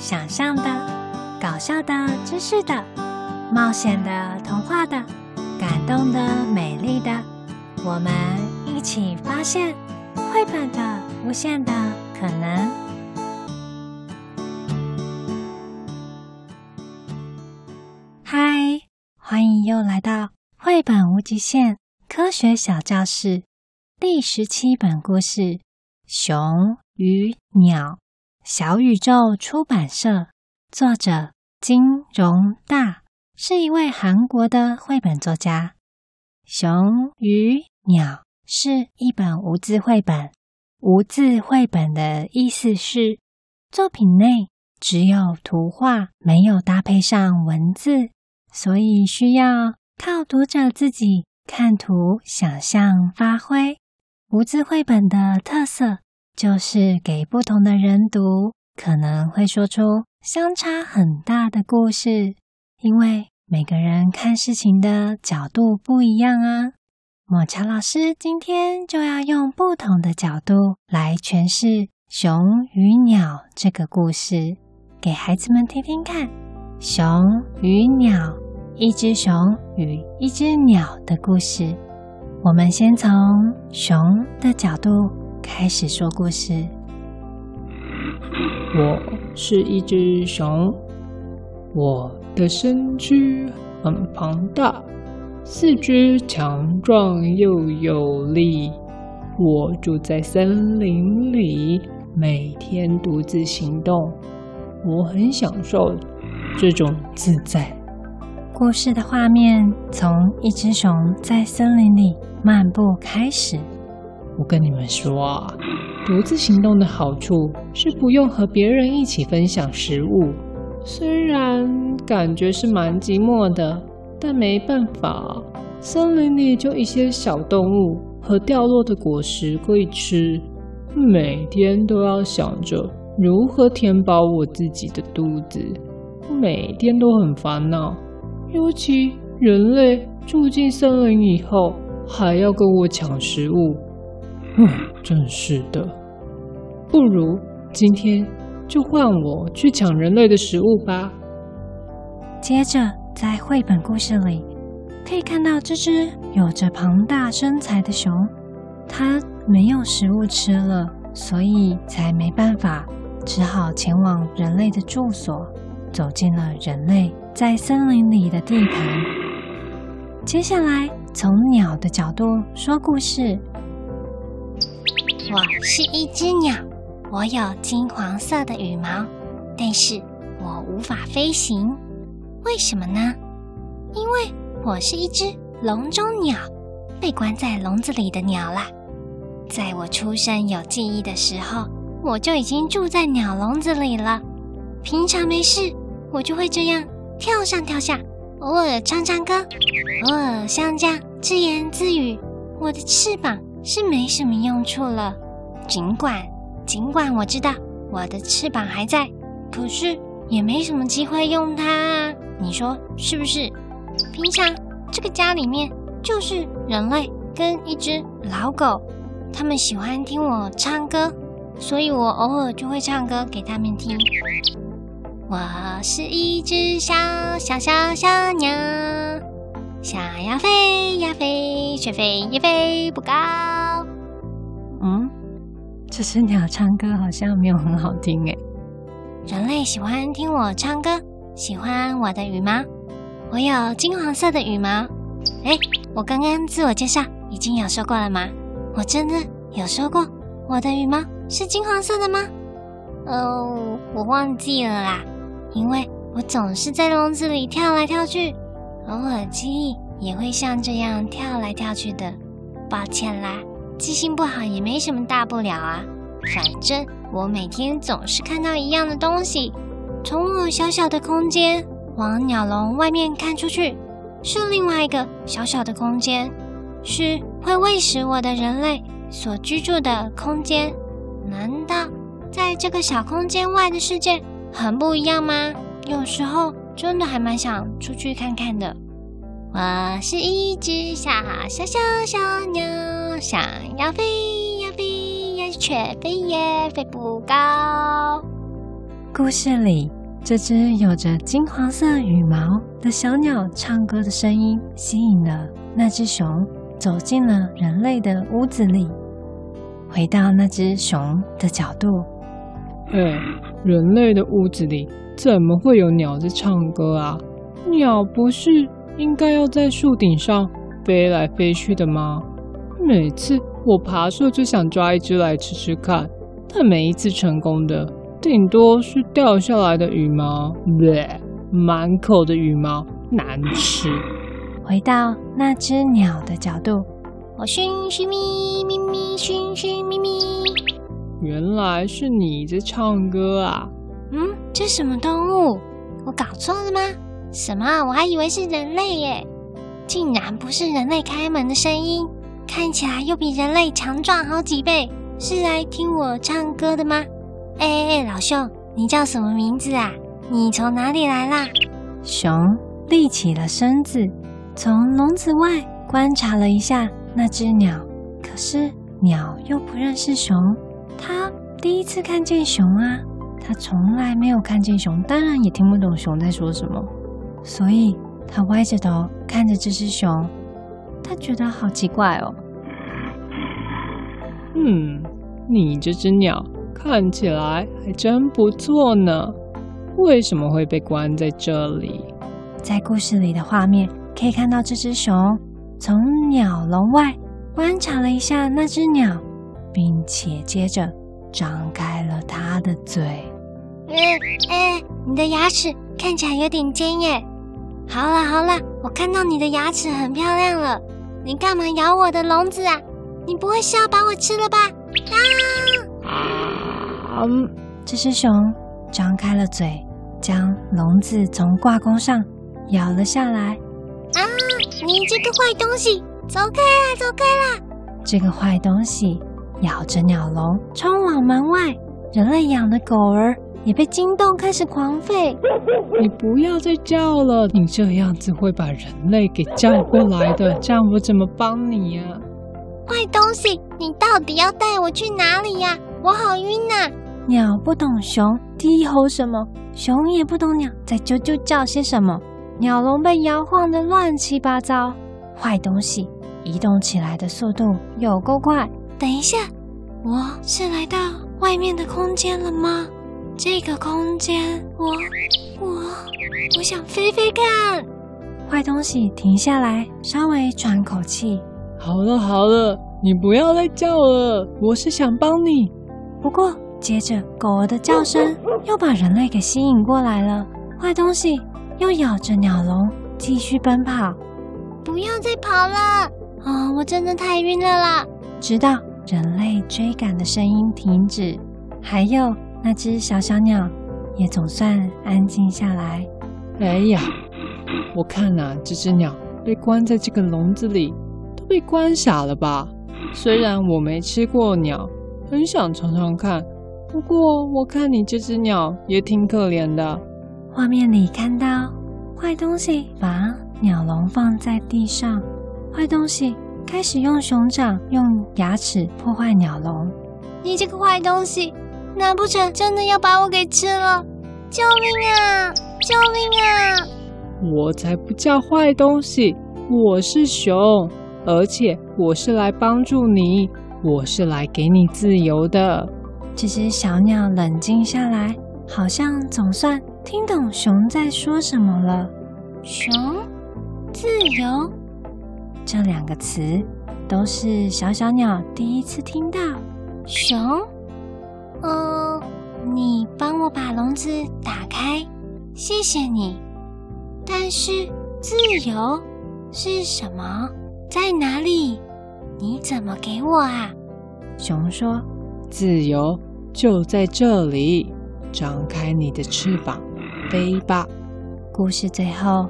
想象的、搞笑的、知识的、冒险的、童话的、感动的、美丽的，我们一起发现绘本的无限的可能。嗨，欢迎又来到绘本无极限科学小教室第十七本故事《熊与鸟》。小宇宙出版社，作者金荣大是一位韩国的绘本作家。熊与鸟是一本无字绘本。无字绘本的意思是，作品内只有图画，没有搭配上文字，所以需要靠读者自己看图、想象、发挥。无字绘本的特色。就是给不同的人读，可能会说出相差很大的故事，因为每个人看事情的角度不一样啊。抹茶老师今天就要用不同的角度来诠释《熊与鸟》这个故事，给孩子们听听看。熊与鸟，一只熊与一只鸟的故事。我们先从熊的角度。开始说故事。我是一只熊，我的身躯很庞大，四肢强壮又有力。我住在森林里，每天独自行动，我很享受这种自在。故事的画面从一只熊在森林里漫步开始。我跟你们说啊，独自行动的好处是不用和别人一起分享食物。虽然感觉是蛮寂寞的，但没办法，森林里就一些小动物和掉落的果实可以吃，每天都要想着如何填饱我自己的肚子，每天都很烦恼。尤其人类住进森林以后，还要跟我抢食物。嗯，真是的。不如今天就换我去抢人类的食物吧。接着，在绘本故事里，可以看到这只有着庞大身材的熊，它没有食物吃了，所以才没办法，只好前往人类的住所，走进了人类在森林里的地盘。接下来，从鸟的角度说故事。我是一只鸟，我有金黄色的羽毛，但是我无法飞行。为什么呢？因为我是一只笼中鸟，被关在笼子里的鸟啦。在我出生有记忆的时候，我就已经住在鸟笼子里了。平常没事，我就会这样跳上跳下，偶尔唱唱歌，偶尔像这样自言自语。我的翅膀。是没什么用处了，尽管尽管我知道我的翅膀还在，可是也没什么机会用它啊，你说是不是？平常这个家里面就是人类跟一只老狗，他们喜欢听我唱歌，所以我偶尔就会唱歌给他们听。我是一只小小小小鸟。想要飞呀飞，却飞也飞不高。嗯，这只鸟唱歌好像没有很好听诶。人类喜欢听我唱歌，喜欢我的羽毛。我有金黄色的羽毛。哎，我刚刚自我介绍已经有说过了吗？我真的有说过我的羽毛是金黄色的吗？哦，我忘记了啦，因为我总是在笼子里跳来跳去。偶尔记忆也会像这样跳来跳去的，抱歉啦，记性不好也没什么大不了啊。反正我每天总是看到一样的东西。从我小小的空间往鸟笼外面看出去，是另外一个小小的空间，是会喂食我的人类所居住的空间。难道在这个小空间外的世界很不一样吗？有时候。真的还蛮想出去看看的。我是一只小小小小鸟，想要飞呀飞呀，却飞也飞不高。故事里，这只有着金黄色羽毛的小鸟唱歌的声音，吸引了那只熊走进了人类的屋子里。回到那只熊的角度，哎，人类的屋子里怎么会有鸟在唱歌啊？鸟不是应该要在树顶上飞来飞去的吗？每次我爬树就想抓一只来吃吃看，但每一次成功的顶多是掉下来的羽毛，bleh，满口的羽毛，难吃。回到那只鸟的角度，我寻寻觅觅觅寻寻觅觅，原来是你在唱歌啊！嗯，这什么动物？我搞错了吗？什么？我还以为是人类耶，竟然不是人类开门的声音。看起来又比人类强壮好几倍，是来听我唱歌的吗？哎哎哎，老兄，你叫什么名字啊？你从哪里来啦？熊立起了身子，从笼子外观察了一下那只鸟，可是鸟又不认识熊，它第一次看见熊啊，它从来没有看见熊，当然也听不懂熊在说什么，所以他歪着头看着这只熊。他觉得好奇怪哦。嗯，你这只鸟看起来还真不错呢。为什么会被关在这里？在故事里的画面可以看到，这只熊从鸟笼外观察了一下那只鸟，并且接着张开了它的嘴。嗯，哎，你的牙齿看起来有点尖耶。好了好了，我看到你的牙齿很漂亮了。你干嘛咬我的笼子啊？你不会是要把我吃了吧？啊！嗯，这只熊张开了嘴，将笼子从挂钩上咬了下来。啊！你这个坏东西，走开啦，走开啦！这个坏东西咬着鸟笼，冲往门外。人类养的狗儿。也被惊动，开始狂吠。你不要再叫了，你这样子会把人类给叫过来的。这样我怎么帮你呀？坏东西，你到底要带我去哪里呀？我好晕呐！鸟不懂熊低吼什么，熊也不懂鸟在啾啾叫些什么。鸟笼被摇晃得乱七八糟。坏东西移动起来的速度有够快。等一下，我是来到外面的空间了吗？这个空间，我我我想飞飞看。坏东西停下来，稍微喘口气。好了好了，你不要再叫了，我是想帮你。不过，接着狗儿的叫声又把人类给吸引过来了。坏东西又咬着鸟笼继续奔跑。不要再跑了啊，哦！我真的太晕了啦！直到人类追赶的声音停止，还有。那只小小鸟也总算安静下来。哎呀，我看呐、啊，这只鸟被关在这个笼子里，都被关傻了吧？虽然我没吃过鸟，很想尝尝看，不过我看你这只鸟也挺可怜的。画面里看到坏东西把鸟笼放在地上，坏东西开始用熊掌、用牙齿破坏鸟笼。你这个坏东西！难不成真的要把我给吃了？救命啊！救命啊！我才不叫坏东西，我是熊，而且我是来帮助你，我是来给你自由的。这只小鸟冷静下来，好像总算听懂熊在说什么了。熊，自由，这两个词都是小小鸟第一次听到。熊。哦，你帮我把笼子打开，谢谢你。但是自由是什么？在哪里？你怎么给我啊？熊说：“自由就在这里，张开你的翅膀，飞吧。”故事最后，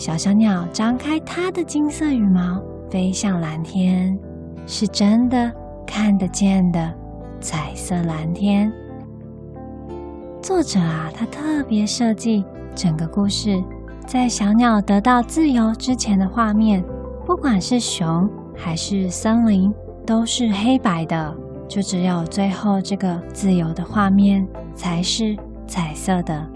小小鸟张开它的金色羽毛，飞向蓝天，是真的看得见的。彩色蓝天，作者啊，他特别设计整个故事，在小鸟得到自由之前的画面，不管是熊还是森林，都是黑白的，就只有最后这个自由的画面才是彩色的。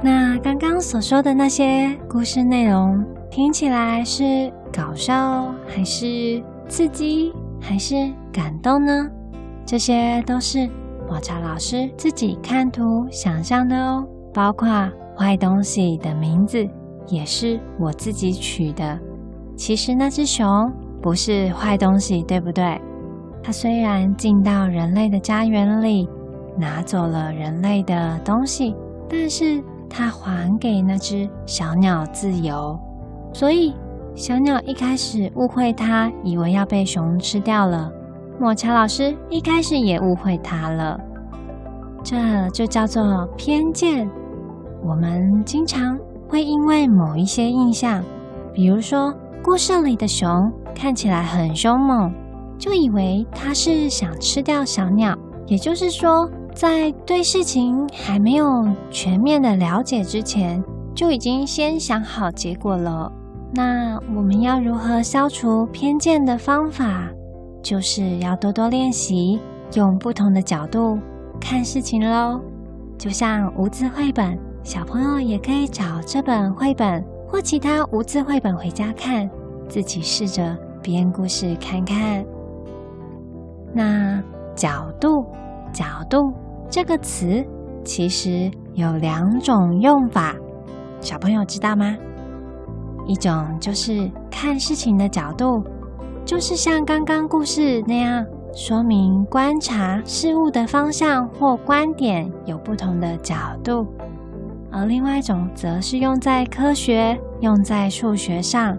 那刚刚所说的那些故事内容，听起来是搞笑，还是刺激，还是感动呢？这些都是抹茶老师自己看图想象的哦。包括坏东西的名字也是我自己取的。其实那只熊不是坏东西，对不对？它虽然进到人类的家园里，拿走了人类的东西，但是它还给那只小鸟自由。所以小鸟一开始误会它，以为要被熊吃掉了。抹茶老师一开始也误会它了。这就叫做偏见。我们经常会因为某一些印象，比如说故事里的熊看起来很凶猛，就以为它是想吃掉小鸟。也就是说，在对事情还没有全面的了解之前，就已经先想好结果了。那我们要如何消除偏见的方法，就是要多多练习用不同的角度看事情喽。就像无字绘本。小朋友也可以找这本绘本或其他无字绘本回家看，自己试着编故事看看。那角度，角度这个词其实有两种用法，小朋友知道吗？一种就是看事情的角度，就是像刚刚故事那样，说明观察事物的方向或观点有不同的角度。而另外一种则是用在科学、用在数学上，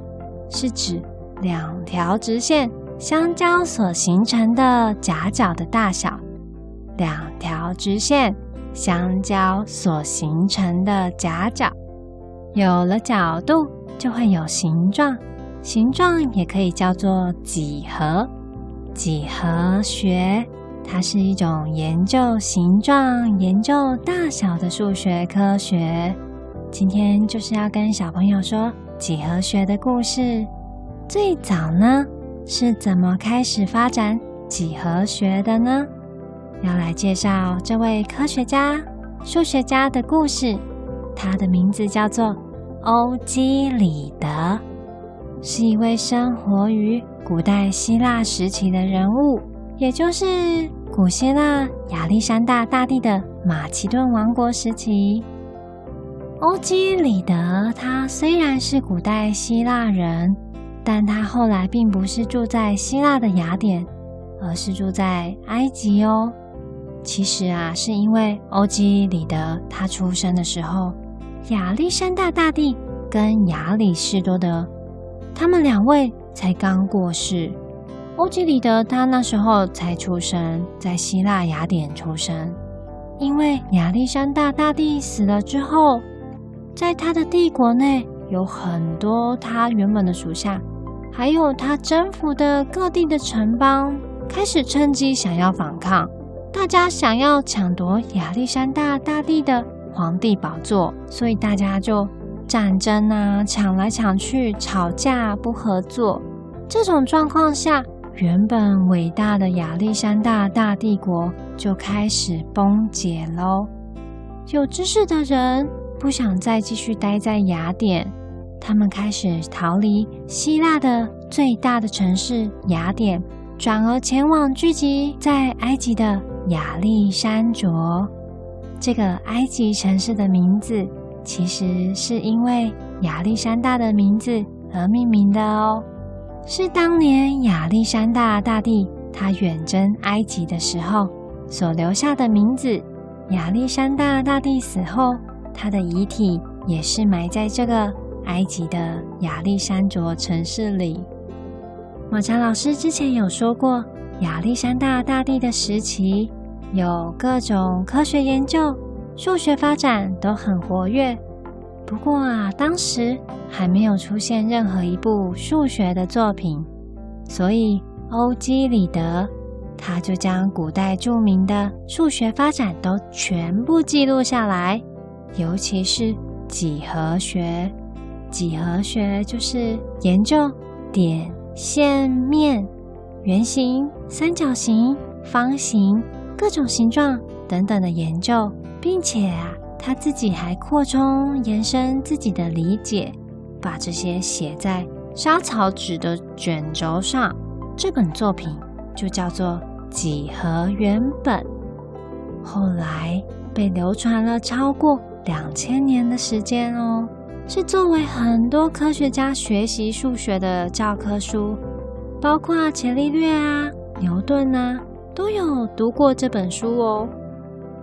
是指两条直线相交所形成的夹角的大小。两条直线相交所形成的夹角，有了角度就会有形状，形状也可以叫做几何，几何学。它是一种研究形状、研究大小的数学科学。今天就是要跟小朋友说几何学的故事。最早呢，是怎么开始发展几何学的呢？要来介绍这位科学家、数学家的故事。他的名字叫做欧几里得，是一位生活于古代希腊时期的人物，也就是。古希腊亚历山大大帝的马其顿王国时期，欧几里得他虽然是古代希腊人，但他后来并不是住在希腊的雅典，而是住在埃及哦。其实啊，是因为欧几里得他出生的时候，亚历山大大帝跟亚里士多德他们两位才刚过世。欧几里得他那时候才出生，在希腊雅典出生。因为亚历山大大帝死了之后，在他的帝国内有很多他原本的属下，还有他征服的各地的城邦，开始趁机想要反抗。大家想要抢夺亚历山大大帝的皇帝宝座，所以大家就战争啊，抢来抢去，吵架不合作。这种状况下。原本伟大的亚历山大大帝国就开始崩解喽。有知识的人不想再继续待在雅典，他们开始逃离希腊的最大的城市雅典，转而前往聚集在埃及的亚历山卓。这个埃及城市的名字其实是因为亚历山大的名字而命名的哦。是当年亚历山大大帝他远征埃及的时候所留下的名字。亚历山大大帝死后，他的遗体也是埋在这个埃及的亚历山卓城市里。抹茶老师之前有说过，亚历山大大帝的时期有各种科学研究、数学发展都很活跃。不过啊，当时还没有出现任何一部数学的作品，所以欧几里得他就将古代著名的数学发展都全部记录下来，尤其是几何学。几何学就是研究点、线、面、圆形、三角形、方形各种形状等等的研究，并且啊。他自己还扩充延伸自己的理解，把这些写在莎草纸的卷轴上。这本作品就叫做《几何原本》，后来被流传了超过两千年的时间哦，是作为很多科学家学习数学的教科书，包括伽利略啊、牛顿啊，都有读过这本书哦。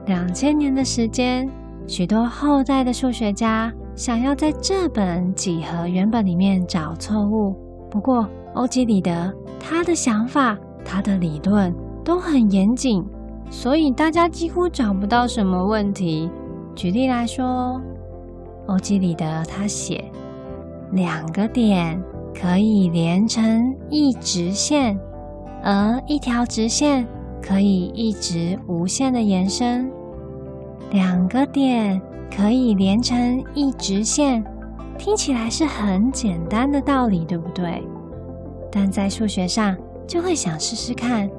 两千年的时间。许多后代的数学家想要在这本几何原本里面找错误，不过欧几里得他的想法、他的理论都很严谨，所以大家几乎找不到什么问题。举例来说，欧几里得他写两个点可以连成一直线，而一条直线可以一直无限的延伸。两个点可以连成一直线，听起来是很简单的道理，对不对？但在数学上就会想试试看，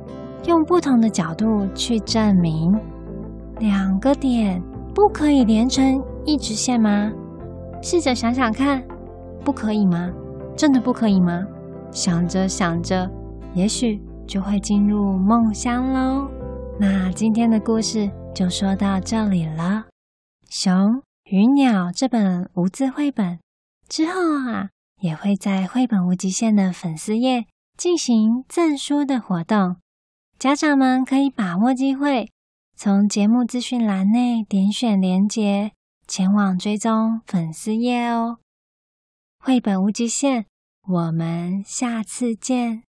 用不同的角度去证明两个点不可以连成一直线吗？试着想想看，不可以吗？真的不可以吗？想着想着，也许就会进入梦乡喽。那今天的故事。就说到这里了。熊与鸟这本无字绘本之后啊，也会在绘本无极限的粉丝页进行赠书的活动，家长们可以把握机会，从节目资讯栏内点选连结，前往追踪粉丝页哦。绘本无极限，我们下次见。